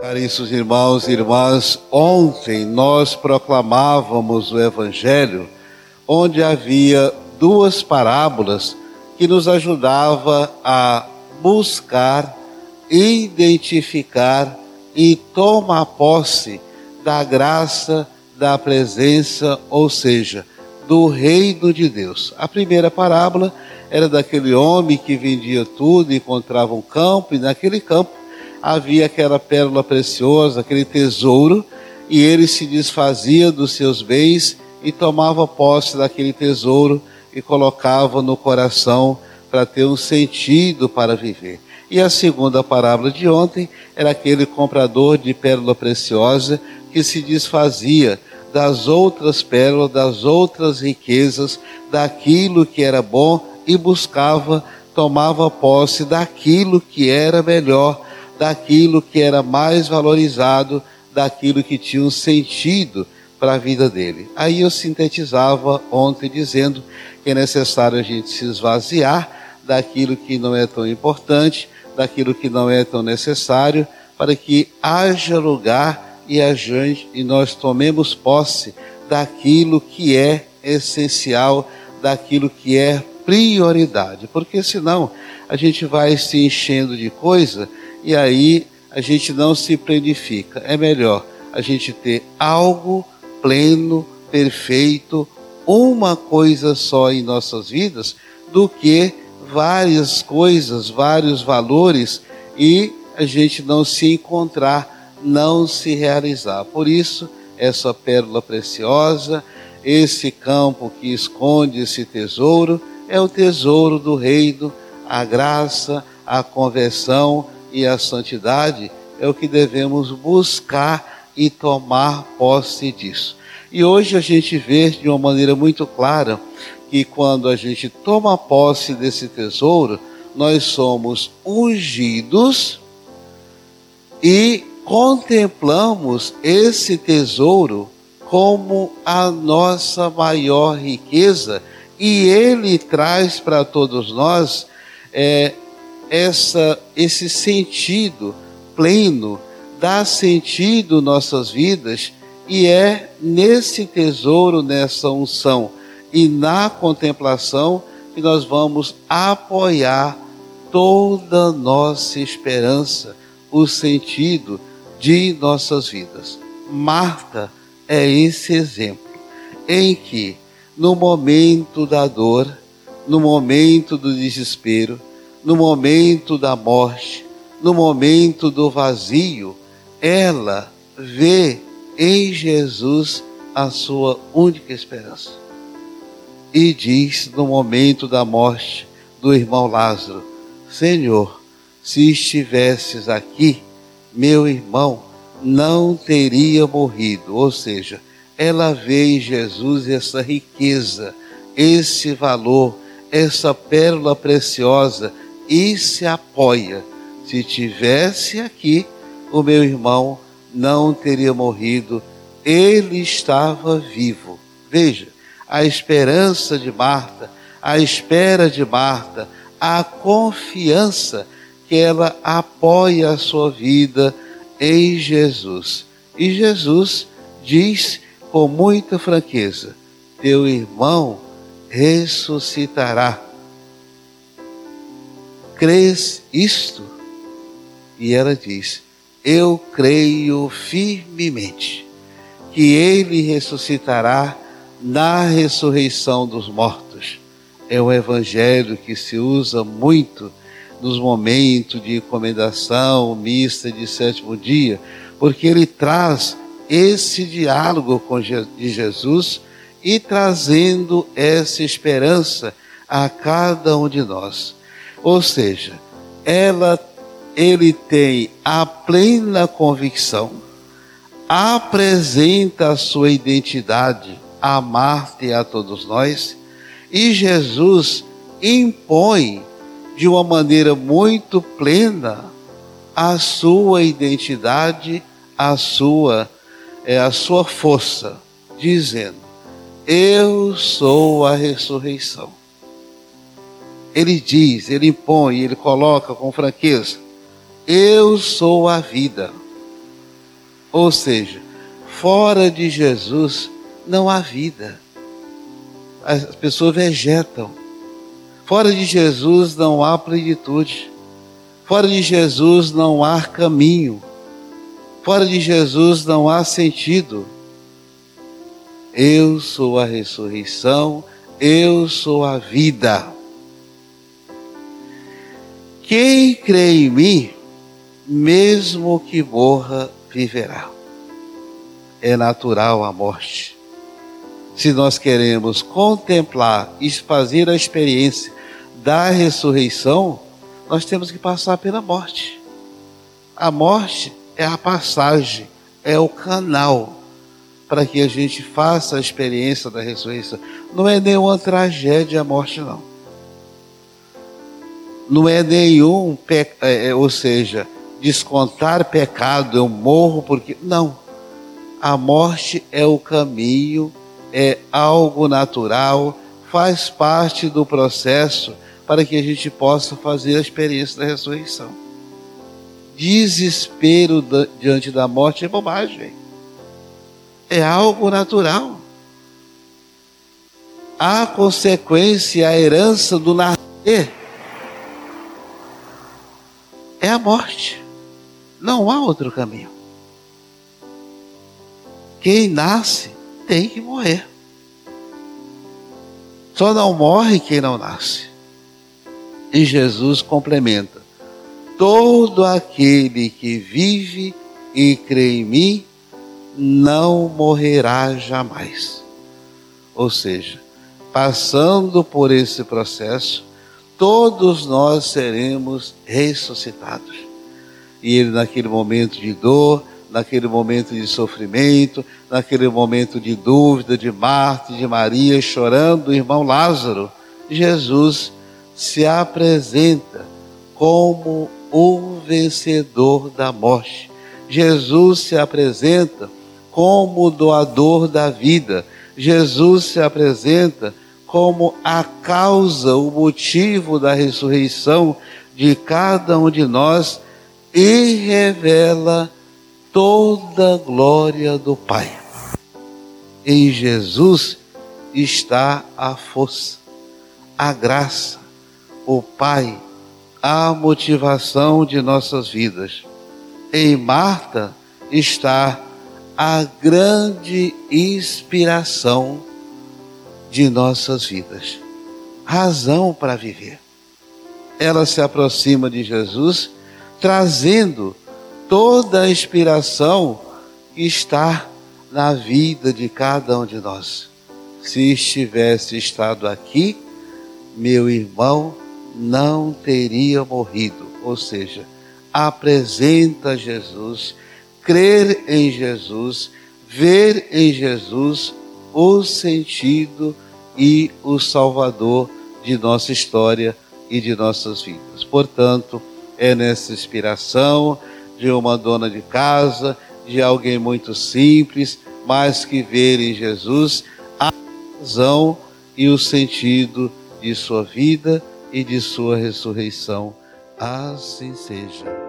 Caríssimos irmãos e irmãs, ontem nós proclamávamos o Evangelho, onde havia duas parábolas que nos ajudava a buscar, identificar e tomar posse da graça, da presença, ou seja, do reino de Deus. A primeira parábola era daquele homem que vendia tudo, encontrava um campo e naquele campo havia aquela pérola preciosa, aquele tesouro, e ele se desfazia dos seus bens e tomava posse daquele tesouro e colocava no coração para ter um sentido para viver. E a segunda parábola de ontem era aquele comprador de pérola preciosa que se desfazia das outras pérolas, das outras riquezas, daquilo que era bom e buscava, tomava posse daquilo que era melhor daquilo que era mais valorizado, daquilo que tinha um sentido para a vida dele. Aí eu sintetizava ontem dizendo que é necessário a gente se esvaziar daquilo que não é tão importante, daquilo que não é tão necessário, para que haja lugar e a gente e nós tomemos posse daquilo que é essencial, daquilo que é prioridade, porque senão a gente vai se enchendo de coisa e aí a gente não se planifica. É melhor a gente ter algo pleno, perfeito, uma coisa só em nossas vidas, do que várias coisas, vários valores e a gente não se encontrar, não se realizar. Por isso, essa pérola preciosa, esse campo que esconde esse tesouro, é o tesouro do reino, a graça, a conversão, e a santidade é o que devemos buscar e tomar posse disso. E hoje a gente vê de uma maneira muito clara que quando a gente toma posse desse tesouro, nós somos ungidos e contemplamos esse tesouro como a nossa maior riqueza e ele traz para todos nós é, essa, esse sentido pleno, dá sentido nossas vidas e é nesse tesouro, nessa unção e na contemplação que nós vamos apoiar toda nossa esperança, o sentido de nossas vidas. Marta é esse exemplo em que, no momento da dor, no momento do desespero, no momento da morte, no momento do vazio, ela vê em Jesus a sua única esperança. E diz no momento da morte do irmão Lázaro: Senhor, se estivesses aqui, meu irmão não teria morrido. Ou seja, ela vê em Jesus essa riqueza, esse valor, essa pérola preciosa e se apoia. Se tivesse aqui, o meu irmão não teria morrido, ele estava vivo. Veja, a esperança de Marta, a espera de Marta, a confiança que ela apoia a sua vida em Jesus. E Jesus diz com muita franqueza: Teu irmão ressuscitará crês isto? E ela diz: Eu creio firmemente que ele ressuscitará na ressurreição dos mortos. É um evangelho que se usa muito nos momentos de encomendação, mista de sétimo dia, porque ele traz esse diálogo com de Jesus e trazendo essa esperança a cada um de nós. Ou seja, ela, ele tem a plena convicção, apresenta a sua identidade a Marta e a todos nós, e Jesus impõe de uma maneira muito plena a sua identidade, a sua é a sua força, dizendo: Eu sou a ressurreição ele diz, ele impõe, ele coloca com franqueza: Eu sou a vida. Ou seja, fora de Jesus não há vida. As pessoas vegetam. Fora de Jesus não há plenitude. Fora de Jesus não há caminho. Fora de Jesus não há sentido. Eu sou a ressurreição, eu sou a vida. Quem crê em mim, mesmo que morra, viverá. É natural a morte. Se nós queremos contemplar e fazer a experiência da ressurreição, nós temos que passar pela morte. A morte é a passagem, é o canal para que a gente faça a experiência da ressurreição. Não é nenhuma tragédia a morte, não. Não é nenhum, pe... É, é, ou seja, descontar pecado, eu morro porque. Não. A morte é o caminho, é algo natural, faz parte do processo para que a gente possa fazer a experiência da ressurreição. Desespero diante da morte é bobagem é algo natural. A consequência, a herança do nascer é a morte. Não há outro caminho. Quem nasce tem que morrer. Só não morre quem não nasce. E Jesus complementa: todo aquele que vive e crê em mim não morrerá jamais. Ou seja, passando por esse processo, todos nós seremos ressuscitados. E ele, naquele momento de dor, naquele momento de sofrimento, naquele momento de dúvida de Marta de Maria, chorando o irmão Lázaro, Jesus se apresenta como o vencedor da morte. Jesus se apresenta como doador da vida. Jesus se apresenta como a causa, o motivo da ressurreição de cada um de nós e revela toda a glória do Pai. Em Jesus está a força, a graça, o Pai, a motivação de nossas vidas. Em Marta está a grande inspiração de nossas vidas, razão para viver. Ela se aproxima de Jesus, trazendo toda a inspiração que está na vida de cada um de nós. Se estivesse estado aqui, meu irmão não teria morrido. Ou seja, apresenta Jesus crer em Jesus, ver em Jesus o sentido e o Salvador de nossa história e de nossas vidas. Portanto, é nessa inspiração de uma dona de casa, de alguém muito simples, mas que ver em Jesus a razão e o sentido de sua vida e de sua ressurreição. Assim seja.